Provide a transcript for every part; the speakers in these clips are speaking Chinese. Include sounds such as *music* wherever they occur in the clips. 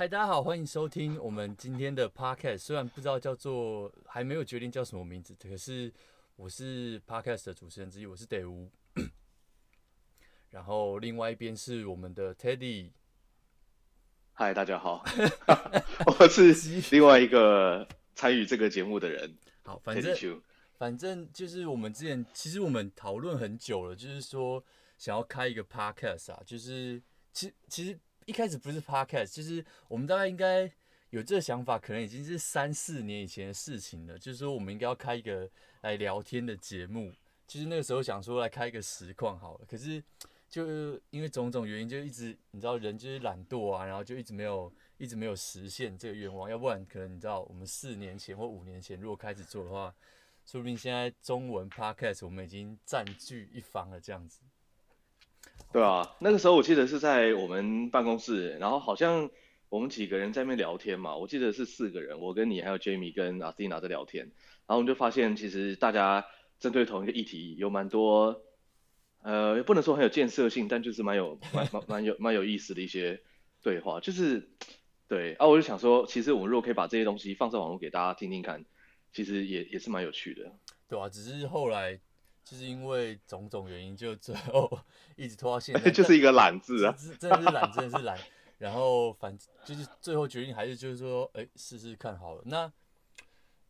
嗨，大家好，欢迎收听我们今天的 podcast。虽然不知道叫做，还没有决定叫什么名字，可是我是 podcast 的主持人之一，我是德吴。然后另外一边是我们的 Teddy。嗨，大家好，*laughs* 我是 *laughs* 另外一个参与这个节目的人。*laughs* 好，反正反正就是我们之前其实我们讨论很久了，就是说想要开一个 podcast 啊，就是其其实。一开始不是 podcast，就是我们大概应该有这个想法，可能已经是三四年以前的事情了。就是说，我们应该要开一个来聊天的节目。其实那个时候想说来开一个实况好了，可是就因为种种原因，就一直你知道人就是懒惰啊，然后就一直没有一直没有实现这个愿望。要不然可能你知道，我们四年前或五年前如果开始做的话，说不定现在中文 podcast 我们已经占据一方了这样子。对啊，那个时候我记得是在我们办公室，然后好像我们几个人在那边聊天嘛，我记得是四个人，我跟你还有 Jamie 跟阿 Stina 在聊天，然后我们就发现其实大家针对同一个议题有蛮多，呃，不能说很有建设性，但就是蛮有蛮蛮蛮有蛮有意思的一些对话，就是对啊，我就想说，其实我们如果可以把这些东西放在网络给大家听听看，其实也也是蛮有趣的。对啊，只是后来。就是因为种种原因，就最后 *laughs* 一直拖到现在，*laughs* 就是一个懒字啊，真的是懒，真的是懒。然后反就是最后决定还是就是说，哎，试试看好了。那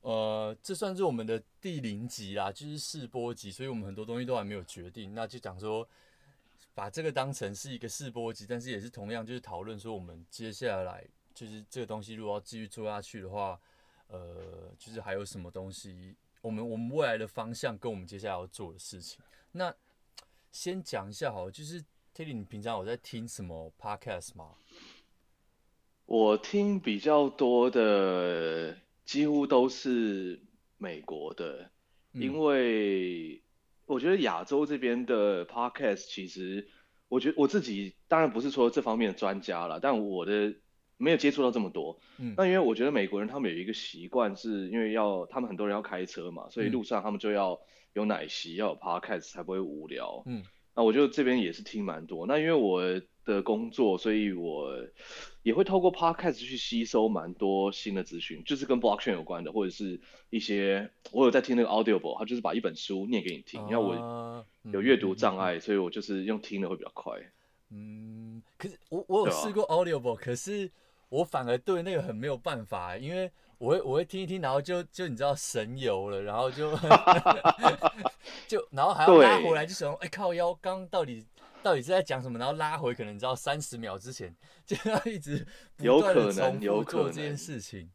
呃，这算是我们的第零集啦，就是试播集，所以我们很多东西都还没有决定。那就讲说，把这个当成是一个试播集，但是也是同样就是讨论说，我们接下来就是这个东西如果要继续做下去的话，呃，就是还有什么东西。我们我们未来的方向跟我们接下来要做的事情，那先讲一下好了，就是 Teddy，你平常有在听什么 podcast 吗？我听比较多的几乎都是美国的，嗯、因为我觉得亚洲这边的 podcast 其实，我觉得我自己当然不是说这方面的专家了，但我的。没有接触到这么多，嗯，那因为我觉得美国人他们有一个习惯，是因为要他们很多人要开车嘛，所以路上他们就要有奶昔，要有 podcast 才不会无聊，嗯，那我就这边也是听蛮多，那因为我的工作，所以我也会透过 podcast 去吸收蛮多新的资讯，就是跟 blockchain 有关的，或者是一些我有在听那个 Audible，他就是把一本书念给你听，因为我有阅读障碍，所以我就是用听的会比较快，嗯，可是我我有试过 Audible，可是。我反而对那个很没有办法，因为我会我会听一听，然后就就你知道神游了，然后就 *laughs* 就然后还要拉回来，就想哎靠腰，刚到底到底是在讲什么？然后拉回可能你知道三十秒之前，就要一直不断的重复做这件事情。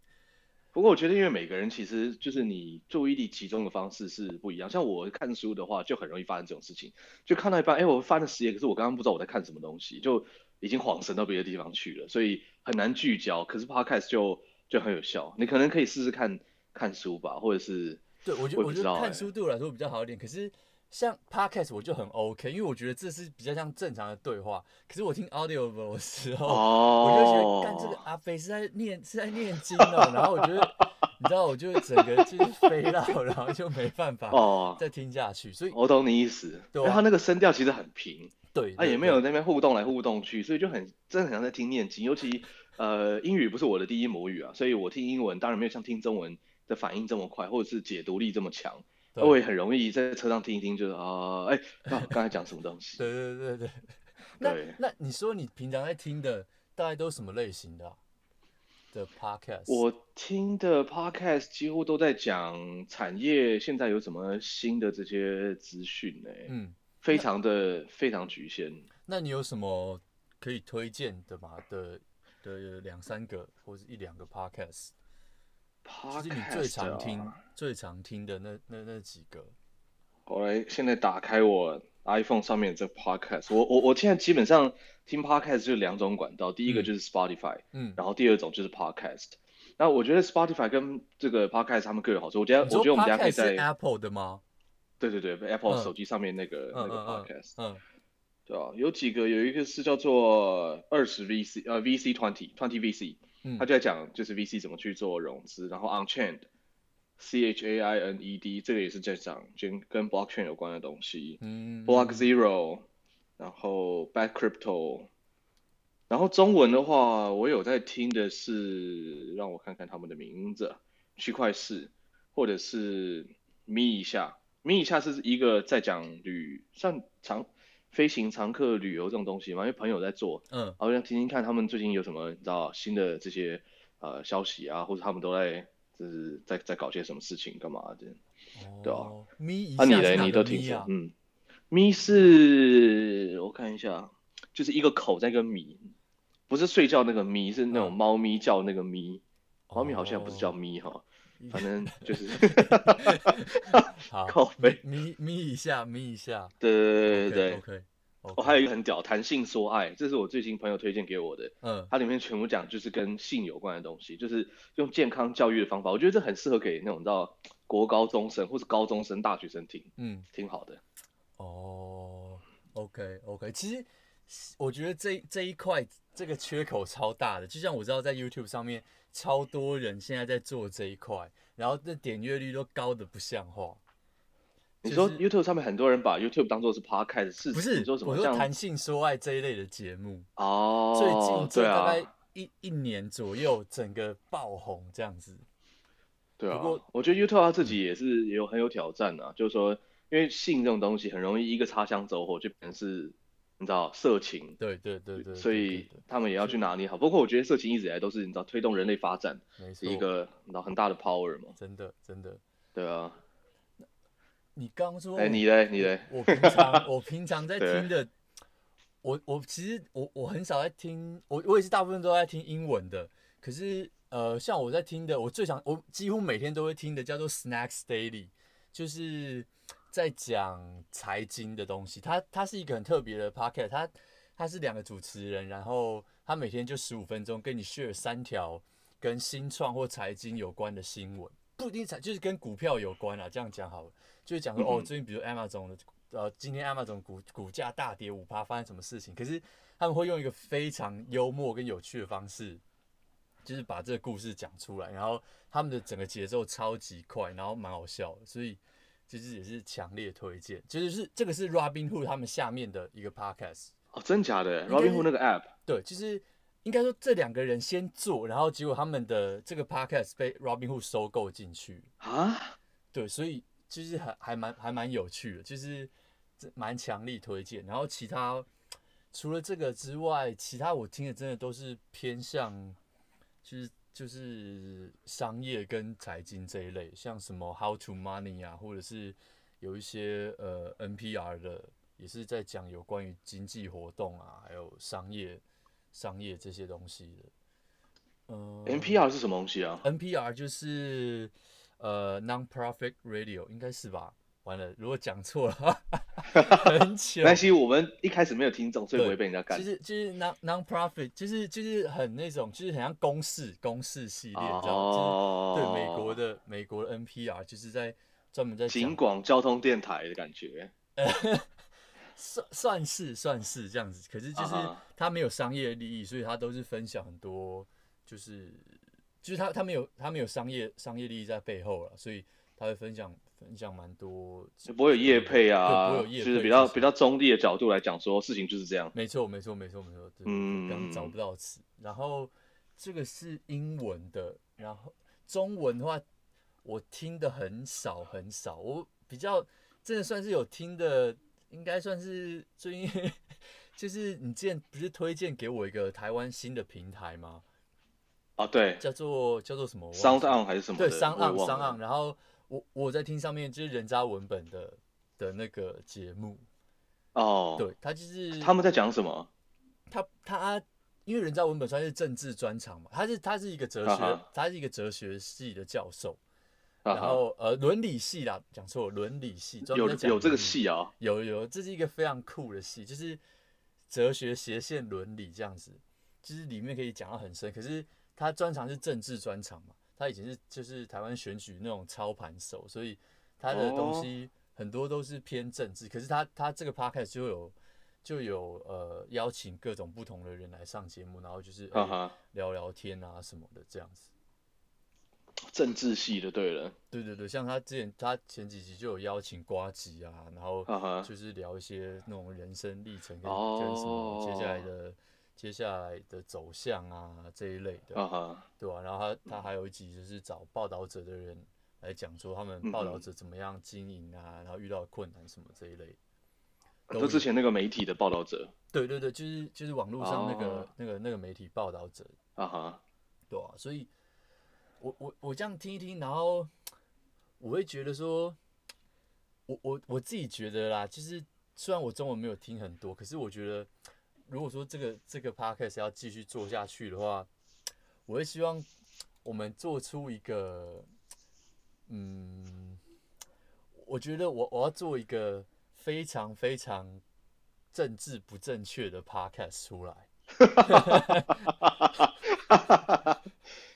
不过我觉得，因为每个人其实就是你注意力集中的方式是不一样。像我看书的话，就很容易发生这种事情，就看到一半，哎，我翻了十页，可是我刚刚不知道我在看什么东西，就已经恍神到别的地方去了，所以很难聚焦。可是 Podcast 就就很有效，你可能可以试试看看书吧，或者是对我觉得我觉得看书对我来说比较好一点，可是。像 podcast 我就很 OK，因为我觉得这是比较像正常的对话。可是我听 Audible 的时候，oh. 我就觉得干这个阿飞是在念是在念经哦，然后我觉得你知道，我就整个就是飞到，然后就没办法再听下去。所以我懂你意思，对，他那个声调其实很平，对，他也没有那边互动来互动去，所以就很真的很像在听念经。尤其呃英语不是我的第一母语啊，所以我听英文当然没有像听中文的反应这么快，或者是解读力这么强。我也很容易在车上听一听，就是啊，哎、欸，刚才讲什么东西？对对对对。*laughs* 那那你说你平常在听的大概都是什么类型的、啊、的 podcast？我听的 podcast 几乎都在讲产业现在有什么新的这些资讯呢？嗯，非常的非常局限。那你有什么可以推荐的吗？的的两三个或者一两个 podcast？其实你最常听、啊、最常听的那那那几个，我来现在打开我 iPhone 上面这 Podcast，我我我现在基本上听 Podcast 就两种管道，第一个就是 Spotify，嗯，然后第二种就是 Podcast。那我觉得 Spotify 跟这个 Podcast 他们各有好处。我觉得我觉得我们家可以在 Apple 的吗？对对对，Apple 手机上面那个、嗯、那个 Podcast，嗯，对啊，有几个有一个是叫做二十 VC 呃 VC twenty twenty VC。他就在讲，就是 VC 怎么去做融资，然后 Unchained，C H A I N E D，这个也是在讲跟跟 Blockchain 有关的东西。嗯，Block Zero，然后 Back Crypto，然后中文的话，我有在听的是，让我看看他们的名字，区块势，或者是咪一下，咪一下是一个在讲旅，像常飞行常客旅游这种东西嘛，因为朋友在做，嗯，好像听听看他们最近有什么你知道新的这些呃消息啊，或者他们都在就是在在搞些什么事情干嘛的，哦、对吧？咪一下，那、啊、你嘞？你都听什么？嗯，咪是我看一下，就是一个口在一个米。不是睡觉那个咪，是那种猫咪叫那个咪。猫、嗯、咪好像不是叫咪哈，哦、反正就是。*laughs* 好，咪咪咪一下，咪一下。对对对对 OK, okay。我还有一个很屌，谈性说爱，这是我最近朋友推荐给我的。嗯。它里面全部讲就是跟性有关的东西，就是用健康教育的方法，我觉得这很适合给那种到国高中生或是高中生、大学生听。嗯，挺好的。哦，OK OK，其实我觉得这这一块。这个缺口超大的，就像我知道在 YouTube 上面超多人现在在做这一块，然后那点阅率都高的不像话。你说 YouTube 上面很多人把 YouTube 当做是 Podcast，是不是？你说什么？我说谈性说爱这一类的节目哦，最近这大概一、啊、一年左右，整个爆红这样子。对啊，不过我觉得 YouTube 他自己也是有很有挑战啊，就是说，因为性这种东西很容易一个擦枪走火就变成是。你知道色情，对对对对，所以他们也要去拿捏好。包括我觉得色情一直以来都是你知道推动人类发展，一个你知道很大的 power 嘛。真的真的，对啊。你刚说，哎，你嘞你嘞？我平常 *laughs* 我平常在听的，我我其实我我很少在听，我我也是大部分都在听英文的。可是呃，像我在听的，我最想我几乎每天都会听的叫做 Snacks Daily，就是。在讲财经的东西，他他是一个很特别的 podcast，他他是两个主持人，然后他每天就十五分钟跟你 share 三条跟新创或财经有关的新闻，不一定财就是跟股票有关啊，这样讲好了，就是讲说哦，最近比如 Amazon 的呃，今天 Amazon 股股价大跌五趴，发生什么事情？可是他们会用一个非常幽默跟有趣的方式，就是把这个故事讲出来，然后他们的整个节奏超级快，然后蛮好笑的，所以。其实也是强烈推荐，就是是这个是 Robinhood 他们下面的一个 podcast 哦，真假的？Robinhood 那个 app？对，就是应该说这两个人先做，然后结果他们的这个 podcast 被 Robinhood 收购进去啊？对，所以其实还还蛮还蛮有趣的，就是蛮强力推荐。然后其他除了这个之外，其他我听的真的都是偏向就是。就是商业跟财经这一类，像什么 How to Money 啊，或者是有一些呃 NPR 的，也是在讲有关于经济活动啊，还有商业商业这些东西的。嗯，NPR 是什么东西啊？NPR 就是呃 Non-Profit Radio，应该是吧？完了，如果讲错了，*laughs* 很糗。没关系，我们一开始没有听懂，所以不会被人家干。就是就是 non non-profit，就是就是很那种，就是很像公式公式系列，这样。哦。对，美国的美国的 NPR，就是在专门在警广交通电台的感觉。*laughs* 算算是算是这样子，可是就是他没有商业利益，所以他都是分享很多，就是就是他他没有他没有商业商业利益在背后了，所以他会分享。分享蛮多，就不会有业配啊，不会有业配，就是比较比较中立的角度来讲，说事情就是这样。没错，没错，没错，没错。嗯，刚找不到词。然后这个是英文的，然后中文的话，我听的很少很少。我比较真的算是有听的，应该算是最近 *laughs* 就是你之前不是推荐给我一个台湾新的平台吗？啊，对，叫做叫做什么？Sound On 还是什么？对，Sound On，Sound On，然后。我我在听上面就是人渣文本的的那个节目哦，对，他就是他们在讲什么？他他因为人渣文本算是政治专场嘛，他是他是一个哲学，啊、他是一个哲学系的教授，啊、然后呃伦理系啦，讲错，伦理系有有这个系啊，有有，这是一个非常酷的系，就是哲学斜线伦理这样子，就是里面可以讲到很深，可是他专长是政治专长嘛。他以前是就是台湾选举那种操盘手，所以他的东西很多都是偏政治。可是他他这个 podcast 就有就有呃邀请各种不同的人来上节目，然后就是、欸、聊聊天啊什么的这样子。政治系的对了，对对对，像他之前他前几集就有邀请瓜吉啊，然后就是聊一些那种人生历程跟跟什么接下来的接下来的走向啊这一类的，啊哈，对吧、啊？然后他他还有一集就是找报道者的人来讲说他们报道者怎么样经营啊，然后遇到困难什么这一类。就之前那个媒体的报道者，对对对，就是就是网络上那个、oh. 那个那个媒体报道者，啊哈，对啊，所以我我我这样听一听，然后我会觉得说，我我我自己觉得啦，就是虽然我中文没有听很多，可是我觉得如果说这个这个 podcast 要继续做下去的话，我会希望我们做出一个，嗯，我觉得我我要做一个。非常非常政治不正确的 podcast 出来，*laughs*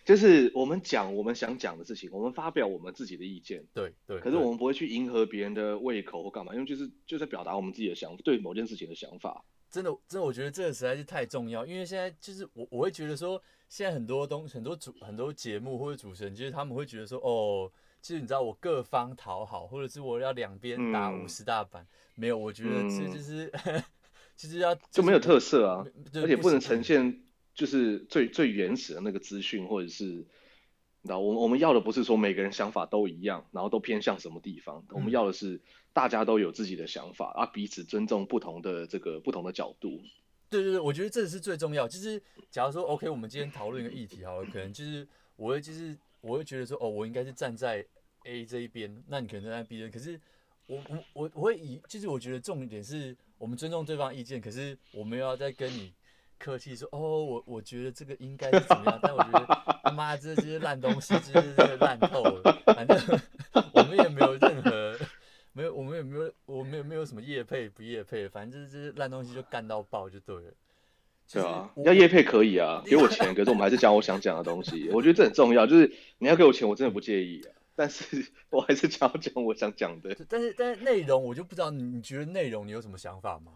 就是我们讲我们想讲的事情，我们发表我们自己的意见，对对。可是我们不会去迎合别人的胃口或干嘛，因为就是就在表达我们自己的想对某件事情的想法。真的，真的，我觉得这个实在是太重要，因为现在就是我我会觉得说，现在很多东很多主很多节目或者主持人，就是他们会觉得说，哦。其实你知道，我各方讨好，或者是我要两边打五十大板，嗯、没有，我觉得这就是，嗯、*laughs* 其实要、就是、就没有特色啊，而且不能呈现就是最最原始的那个资讯，或者是，你知道，我我们要的不是说每个人想法都一样，然后都偏向什么地方，嗯、我们要的是大家都有自己的想法，啊，彼此尊重不同的这个不同的角度。对对对，我觉得这是最重要。就是假如说，OK，我们今天讨论一个议题好了，可能就是我会就是我会觉得说，哦，我应该是站在。A 这一边，那你可能站在 B 边，可是我我我我会以，就是我觉得重点是我们尊重对方意见，可是我们又要再跟你客气说，哦，我我觉得这个应该是怎么样，但我觉得他妈这这些烂东西这是烂透了，反正 *laughs* 我们也没有任何没有，我们也没有，我们也没有什么业配不业配，反正就是这些烂东西就干到爆就对了。对啊，要业配可以啊，*laughs* 给我钱，可是我们还是讲我想讲的东西，我觉得这很重要，就是你要给我钱，我真的不介意啊。但是我还是想要讲我想讲的。*laughs* 但是但是内容我就不知道你你觉得内容你有什么想法吗？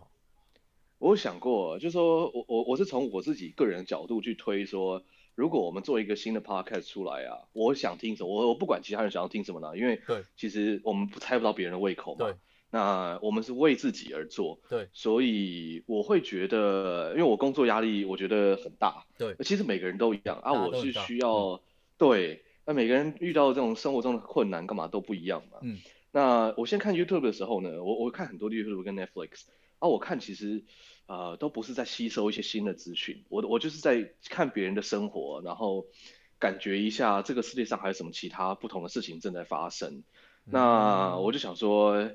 我有想过，就是说我我我是从我自己个人的角度去推说，如果我们做一个新的 podcast 出来啊，我想听什么，我我不管其他人想要听什么呢，因为对，其实我们猜不到别人的胃口嘛。对。那我们是为自己而做。对。所以我会觉得，因为我工作压力我觉得很大。对。其实每个人都一样啊，我是需要、嗯、对。那每个人遇到这种生活中的困难，干嘛都不一样嘛。嗯。那我先看 YouTube 的时候呢，我我看很多 YouTube 跟 Netflix，啊，我看其实，呃，都不是在吸收一些新的资讯，我我就是在看别人的生活，然后感觉一下这个世界上还有什么其他不同的事情正在发生。嗯。那我就想说，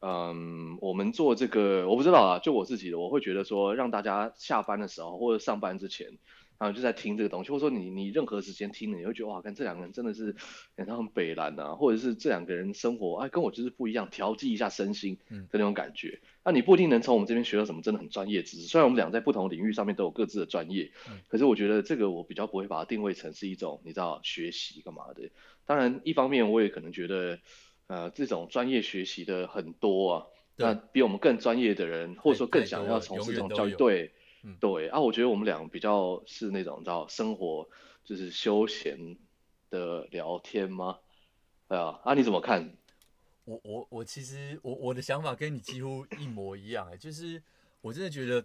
嗯，我们做这个，我不知道啊，就我自己的，我会觉得说，让大家下班的时候或者上班之前。然后就在听这个东西，或者说你你任何时间听了，你会觉得哇，看这两个人真的是感觉很北蓝啊，或者是这两个人生活哎跟我就是不一样，调剂一下身心的那种感觉。嗯、那你不一定能从我们这边学到什么真的很专业知识，虽然我们俩在不同领域上面都有各自的专业，嗯、可是我觉得这个我比较不会把它定位成是一种你知道学习干嘛的。当然一方面我也可能觉得呃这种专业学习的很多啊，那比我们更专业的人，或者说更想要从事这种教育对。嗯，对啊，我觉得我们俩比较是那种叫生活，就是休闲的聊天吗？对啊，啊你怎么看？我我我其实我我的想法跟你几乎一模一样哎，就是我真的觉得，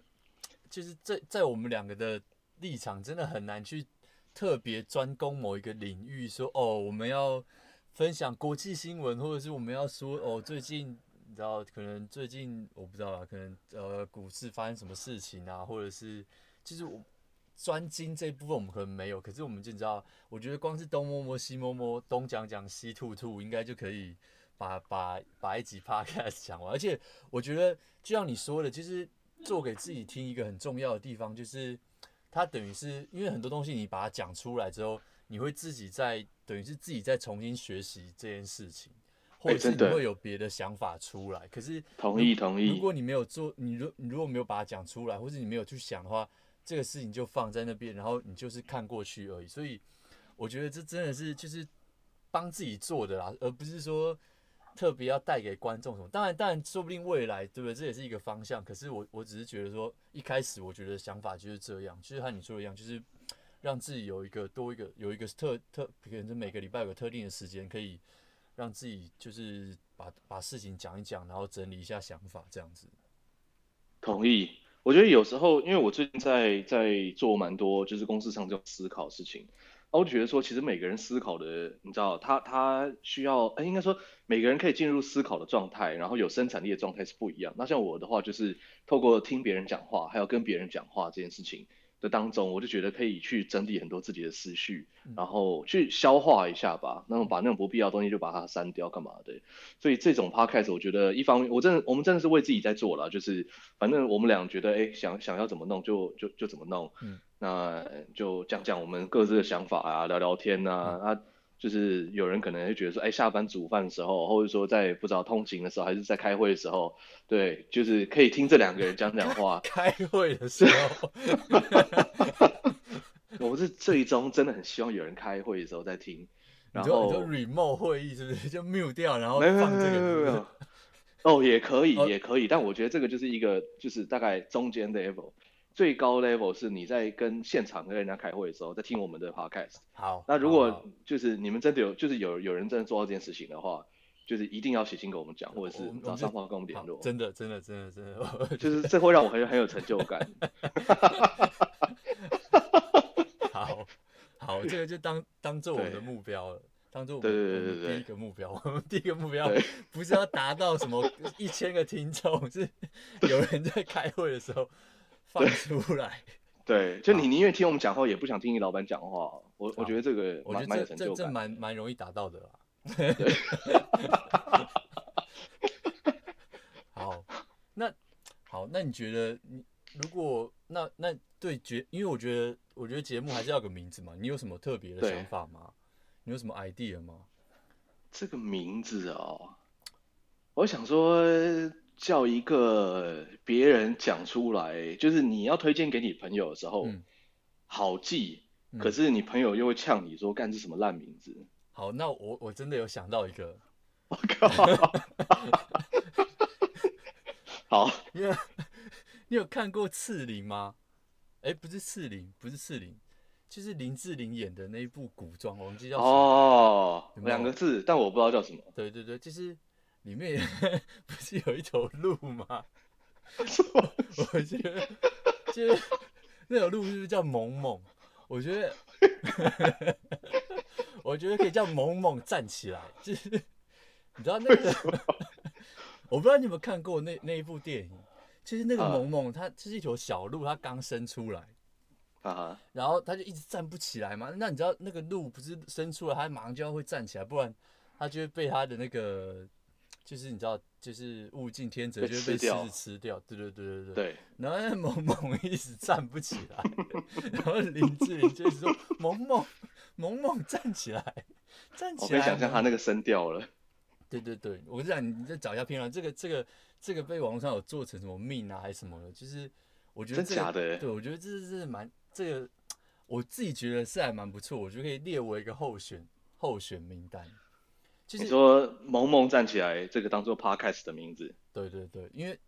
就是在在我们两个的立场，真的很难去特别专攻某一个领域，说哦我们要分享国际新闻，或者是我们要说哦最近。你知道，可能最近我不知道啊，可能呃股市发生什么事情啊，或者是其实我专精这一部分我们可能没有，可是我们就知道，我觉得光是东摸摸西摸摸，东讲讲西吐吐，应该就可以把把把一集 *laughs* podcast 讲完。而且我觉得就像你说的，其实做给自己听一个很重要的地方，就是它等于是因为很多东西你把它讲出来之后，你会自己在等于是自己在重新学习这件事情。或者是你会有别的想法出来，可是同意同意。如果你没有做，你如你如果没有把它讲出来，或者你没有去想的话，这个事情就放在那边，然后你就是看过去而已。所以我觉得这真的是就是帮自己做的啦，而不是说特别要带给观众什么。当然当然，说不定未来对不对？这也是一个方向。可是我我只是觉得说，一开始我觉得想法就是这样，就是和你说的一样，就是让自己有一个多一个有一个特特，可能是每个礼拜有个特定的时间可以。让自己就是把把事情讲一讲，然后整理一下想法，这样子。同意，我觉得有时候，因为我最近在在做蛮多就是公司上这种思考事情，我觉得说，其实每个人思考的，你知道，他他需要，哎，应该说每个人可以进入思考的状态，然后有生产力的状态是不一样。那像我的话，就是透过听别人讲话，还有跟别人讲话这件事情。的当中，我就觉得可以去整理很多自己的思绪，然后去消化一下吧。那种把那种不必要的东西就把它删掉，干嘛的？所以这种 podcast 我觉得一方面，我真的我们真的是为自己在做了，就是反正我们俩觉得，哎，想想要怎么弄就就就怎么弄。嗯，那就讲讲我们各自的想法啊，聊聊天呐啊。嗯啊就是有人可能会觉得说，哎，下班煮饭的时候，或者说在不知道通勤的时候，还是在开会的时候，对，就是可以听这两个人讲讲话。*laughs* 开会的时候，*laughs* 我是最终真的很希望有人开会的时候在听。然后就 remote 会议是不是就 mute 掉，然后放这个？没有没有没有。哦，也可以，也可以，但我觉得这个就是一个，就是大概中间的 level。最高 level 是你在跟现场跟人家开会的时候，在听我们的 podcast。好，那如果就是你们真的有，就是有有人真的做到这件事情的话，就是一定要写信跟我们讲，或者是找上方跟我们联络。真的，真的，真的，真的，*laughs* 就是这会让我很很有成就感。*laughs* 好，好，这个就当当做我们的目标了，当做我们第一个目标。*laughs* 我们第一个目标不是要达到什么一千个听众，是有人在开会的时候。放出来，*laughs* 对，就你宁愿听我们讲话，也不想听你老板讲话。我我觉得这个蛮蛮有成就感，这蛮蛮容易达到的啦。*laughs* 好，那好，那你觉得你如果那那对节，因为我觉得我觉得节目还是要个名字嘛。你有什么特别的想法吗？你有什么 idea 吗？这个名字哦，我想说。叫一个别人讲出来，就是你要推荐给你朋友的时候，嗯、好记。可是你朋友又会呛你说：“干这什么烂名字？”好，那我我真的有想到一个，我靠！*laughs* 好，你有你有看过刺陵吗？哎、欸，不是刺陵，不是刺陵，就是林志玲演的那一部古装，我忘记叫什么哦，两个字，但我不知道叫什么。对对对，就是。里面 *laughs* 不是有一头鹿吗？我觉得就是那头鹿是不是叫萌萌？我觉得，*laughs* 我觉得可以叫萌萌站起来。就是你知道那个，*laughs* 我不知道你有没有看过那那一部电影。就是那个萌萌它就是一头小鹿，它刚生出来，啊然后它就一直站不起来嘛。那你知道那个鹿不是生出来，它马上就要会站起来，不然它就会被它的那个。就是你知道，就是物竞天择，就会被狮子吃掉。对对对对对。对。然后那萌萌一直站不起来，*laughs* 然后林志玲就是说：“萌萌，萌萌站起来，站起来。”我可以想象他那个声调了。*laughs* 对对对，我跟你讲，你再找一下片段，这个这个这个被网络上有做成什么 meme 啊，还是什么的，就是我觉得、这个、真假的。对，我觉得这是蛮这个，我自己觉得是还蛮不错，我觉得可以列为一个候选候选名单。就是、你说“萌萌站起来”这个当做 podcast 的名字，对对对，因为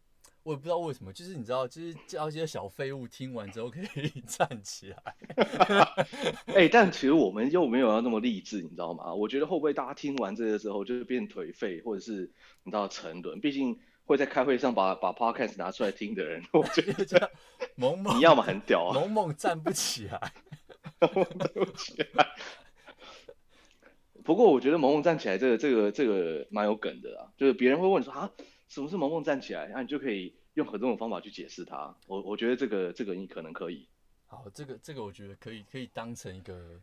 我也不知道为什么，就是你知道，就是叫一些小废物听完之后可以 *laughs* 站起来。*laughs* 哎、欸，但其实我们又没有要那么励志，你知道吗？我觉得会不会大家听完这个之后就是变颓废，或者是你知道沉沦？毕竟会在开会上把把 podcast 拿出来听的人，*laughs* 我觉得这样萌萌，你要么很屌啊，萌萌站不起来，站不起来。不过我觉得萌萌站起来这个这个这个蛮有梗的啊，就是别人会问说啊，什么是萌萌站起来？那、啊、你就可以用很多种方法去解释它。我我觉得这个这个你可能可以。好，这个这个我觉得可以可以当成一个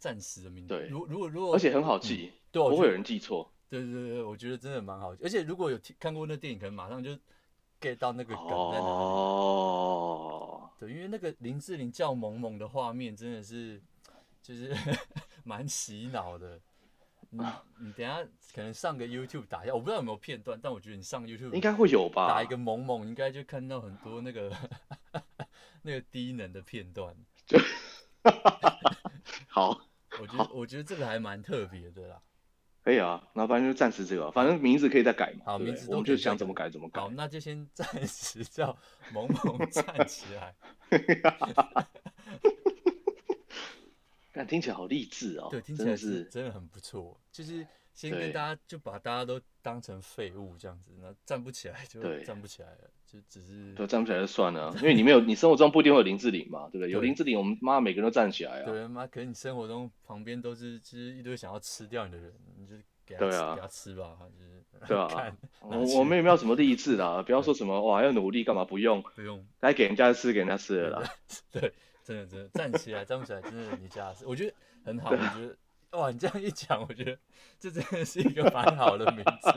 暂时的名字。对，如如果如果而且很好记，嗯、对，不会有人记错。对对对，我觉得真的蛮好记。而且如果有看过那电影，可能马上就 get 到那个梗在哪里。哦。对，因为那个林志玲叫萌萌的画面真的是就是。*laughs* 蛮洗脑的，你你等下可能上个 YouTube 打一下，我不知道有没有片段，但我觉得你上 YouTube 应该会有吧，打一个萌萌应该就看到很多那个 *laughs* 那个低能的片段。*laughs* 好，我觉得我觉得这个还蛮特别的啦。可以啊，那反正就暂时这个，反正名字可以再改嘛。好，名字我们就想怎么改怎么改。好，那就先暂时叫萌萌站起来。*laughs* 但听起来好励志哦，对，听起来是真的很不错。就是先跟大家就把大家都当成废物这样子，那站不起来就站不起来了，就只是对站不起来就算了，因为你没有，你生活中不一定会有林志玲嘛，对不对？有林志玲，我们妈每个人都站起来啊。对，妈，可是你生活中旁边都是就是一堆想要吃掉你的人，你就给他对啊，给他吃吧，就是对啊。*laughs* 我我们也没有什么励志啦，不要说什么哇要努力干嘛，不用不用，该给人家吃给人家吃了啦。对，真的真的站起来站不起来，真的你家事，我觉得很好，我觉得。哇，你这样一讲，我觉得这真的是一个蛮好的名字。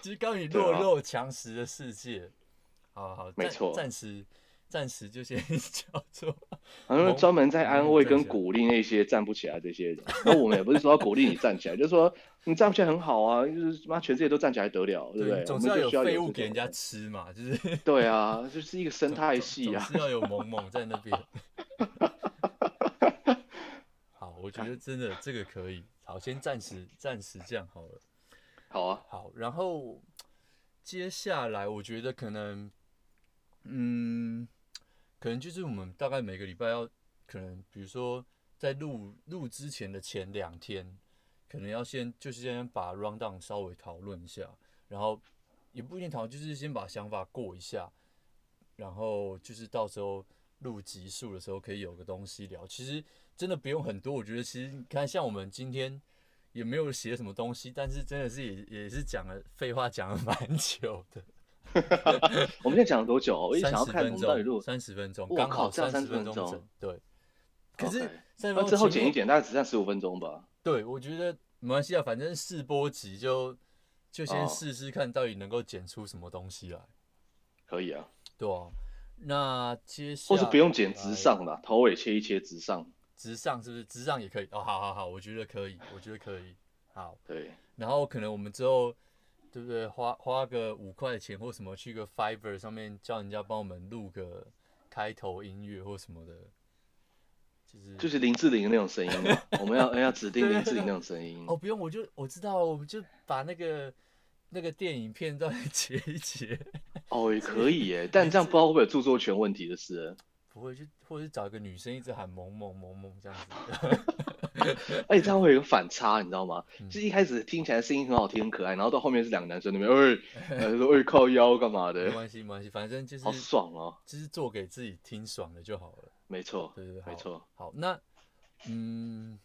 就是关于弱肉强食的世界，好好，没错，暂时暂时就先 *laughs* 叫做，好像专门在安慰跟鼓励那些站不起来这些人。那我们也不是说要鼓励你站起来，就是说你站不起来很好啊，就是妈全世界都站起来得了，对不对？总是要有废物给人家吃嘛，就是对啊，就是一个生态系啊，总是要有萌萌在那边。*laughs* *laughs* 我觉得真的这个可以，好，先暂时暂时这样好了。好啊，好，然后接下来我觉得可能，嗯，可能就是我们大概每个礼拜要，可能比如说在录录之前的前两天，可能要先就是先把 rundown 稍微讨论一下，然后也不一定讨论，就是先把想法过一下，然后就是到时候录集数的时候可以有个东西聊。其实。真的不用很多，我觉得其实你看，像我们今天也没有写什么东西，但是真的是也也是讲了废话，讲了蛮久的。*laughs* 我们现在讲了多久？我一想要看我们到底录三十分钟，刚好三十分钟。对。可是那之后剪一剪，大概只剩十五分钟吧。对，我觉得没关系啊，反正试播集就就先试试看到底能够剪出什么东西来。可以啊。对啊。那接下来或是不用剪直上的，头尾切一切直上。直上是不是？直上也可以哦，好好好，我觉得可以，我觉得可以，好。对。然后可能我们之后，对不对？花花个五块钱或什么，去个 Fiverr 上面叫人家帮我们录个开头音乐或什么的，就是就是林志玲那种声音嘛，我们要 *laughs* 要指定林志玲那种声音。哦，不用，我就我知道，我们就把那个那个电影片段截一截。哦，也可以耶，*laughs* 但这样不知道会不会有著作权问题的事。不会，就或者是找一个女生一直喊萌萌萌萌这样子，而 *laughs* 且这样会有个反差，你知道吗？嗯、就一开始听起来声音很好听很可爱，然后到后面是两个男生那边，哎、欸，说哎靠腰干嘛的？没关系没关系，反正就是好爽哦，就是做给自己听爽的就好了。没错，对对对，没错。好，那嗯，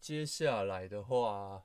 接下来的话。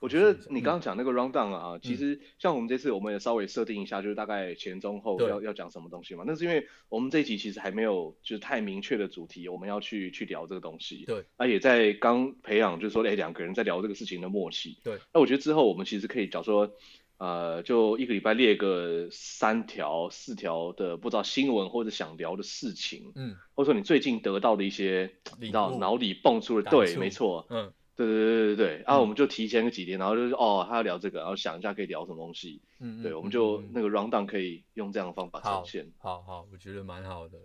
我觉得你刚刚讲那个 round down 啊，嗯、其实像我们这次我们也稍微设定一下，就是大概前中后要对要讲什么东西嘛。那是因为我们这一集其实还没有就是太明确的主题，我们要去去聊这个东西。对。那也在刚培养，就是说哎两个人在聊这个事情的默契。对。那我觉得之后我们其实可以，假如说呃，就一个礼拜列个三条四条的不知道新闻或者想聊的事情，嗯，或者说你最近得到的一些，你知道脑里蹦出的，对，没错，嗯。对对对对对，然后我们就提前个几天，然后就是哦，他要聊这个，然后想一下可以聊什么东西。嗯，对，我们就那个 rundown 可以用这样的方法呈现。好好，我觉得蛮好的。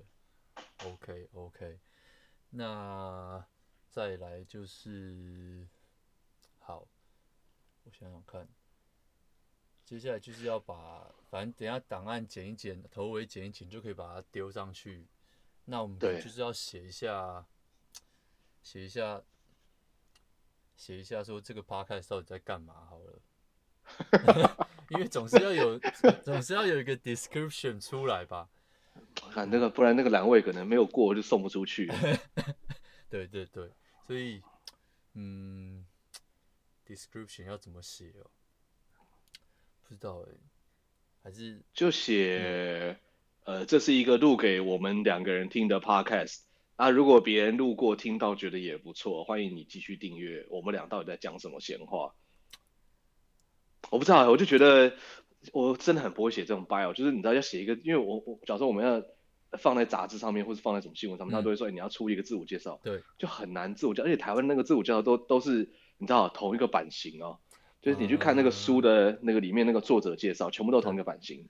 OK OK，那再来就是，好，我想想看，接下来就是要把，反正等下档案剪一剪，头尾剪一剪，就可以把它丢上去。那我们就是要写一下，写一下。写一下说这个 podcast 到底在干嘛好了，*laughs* 因为总是要有，总是要有一个 description 出来吧。看那个，不然那个栏位可能没有过就送不出去。*laughs* 对对对，所以嗯，description 要怎么写哦？不知道哎，还是就写、嗯、呃，这是一个录给我们两个人听的 podcast。啊，如果别人路过听到觉得也不错，欢迎你继续订阅。我们俩到底在讲什么闲话？我不知道，我就觉得我真的很不会写这种 bio，就是你知道要写一个，因为我我假如说我们要放在杂志上面，或是放在什么新闻上面，嗯、他都会说、欸、你要出一个自我介绍，对，就很难自我介绍，而且台湾那个自我介绍都都是你知道同一个版型哦，就是你去看那个书的那个里面那个作者介绍，全部都同一个版型。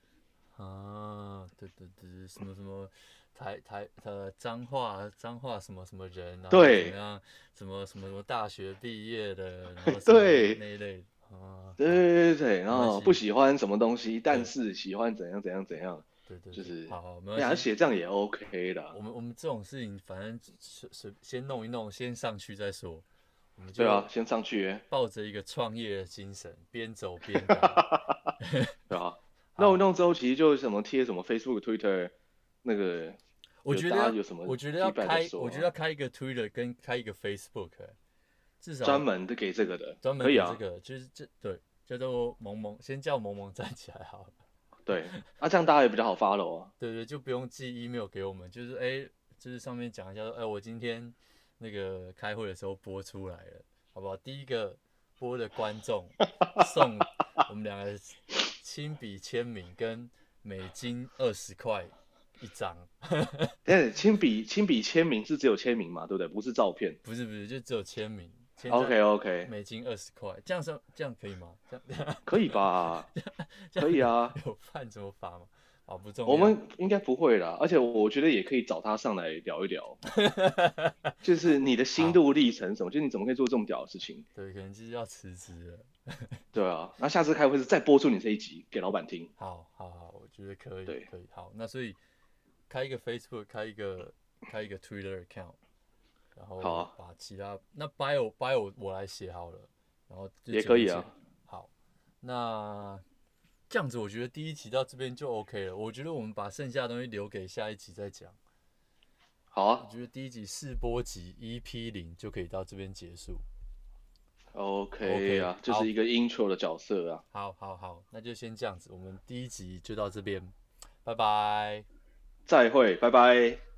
啊，对对对，什么什么。台台呃，彰化彰化什么什么人然后，怎么样？什么什么什么大学毕业的？然后 *laughs* 对那一类啊，对对对对，然后不喜欢什么东西，但是喜欢怎样怎样怎样。对对，就是好好，没关系，写这样也 OK 的。我们我们这种事情，反正随随先弄一弄，先上去再说。我们就对啊，先上去，抱着一个创业的精神，边走边 *laughs* 打，*laughs* 对啊。弄一弄之后，其实就什么贴什么 Facebook、Twitter 那个，我觉得有什么，我觉得要开，我觉得要开一个 Twitter 跟开一个 Facebook，至少专门的给这个的，专门给这个，就是这对叫做萌萌，先叫萌萌站起来好了。对，啊，这样大家也比较好 follow 啊。对对，就不用寄 email 给我们，就是哎，就是上面讲一下说，哎，我今天那个开会的时候播出来了，好不好？第一个播的观众 *laughs* 送我们两个。亲笔签名跟美金二十块一张，*laughs* 哎，亲笔亲笔签名是只有签名嘛，对不对？不是照片，不是不是，就只有签名。OK OK，美金二十块，这样算这样可以吗？这样 *laughs* 可以吧？*laughs* 可以啊。有犯什么法吗？啊，不重要。我们应该不会啦，而且我觉得也可以找他上来聊一聊，就是你的心路历程什么，就是你怎么可以做这么屌的事情？对，可能就是要辞职了。对啊，那下次开会是再播出你这一集给老板听。好，好，好，我觉得可以，对，可以。好，那所以开一个 Facebook，开一个开一个 Twitter account，然后把其他、啊、那 bio bio 我来写好了，然后也可以啊。好，那这样子我觉得第一集到这边就 OK 了。我觉得我们把剩下的东西留给下一集再讲。好啊，我觉得第一集试播集 EP 零就可以到这边结束。OK 啊，就是一个 intro 的角色啊。好，好，好，那就先这样子，我们第一集就到这边，拜拜，再会，拜拜。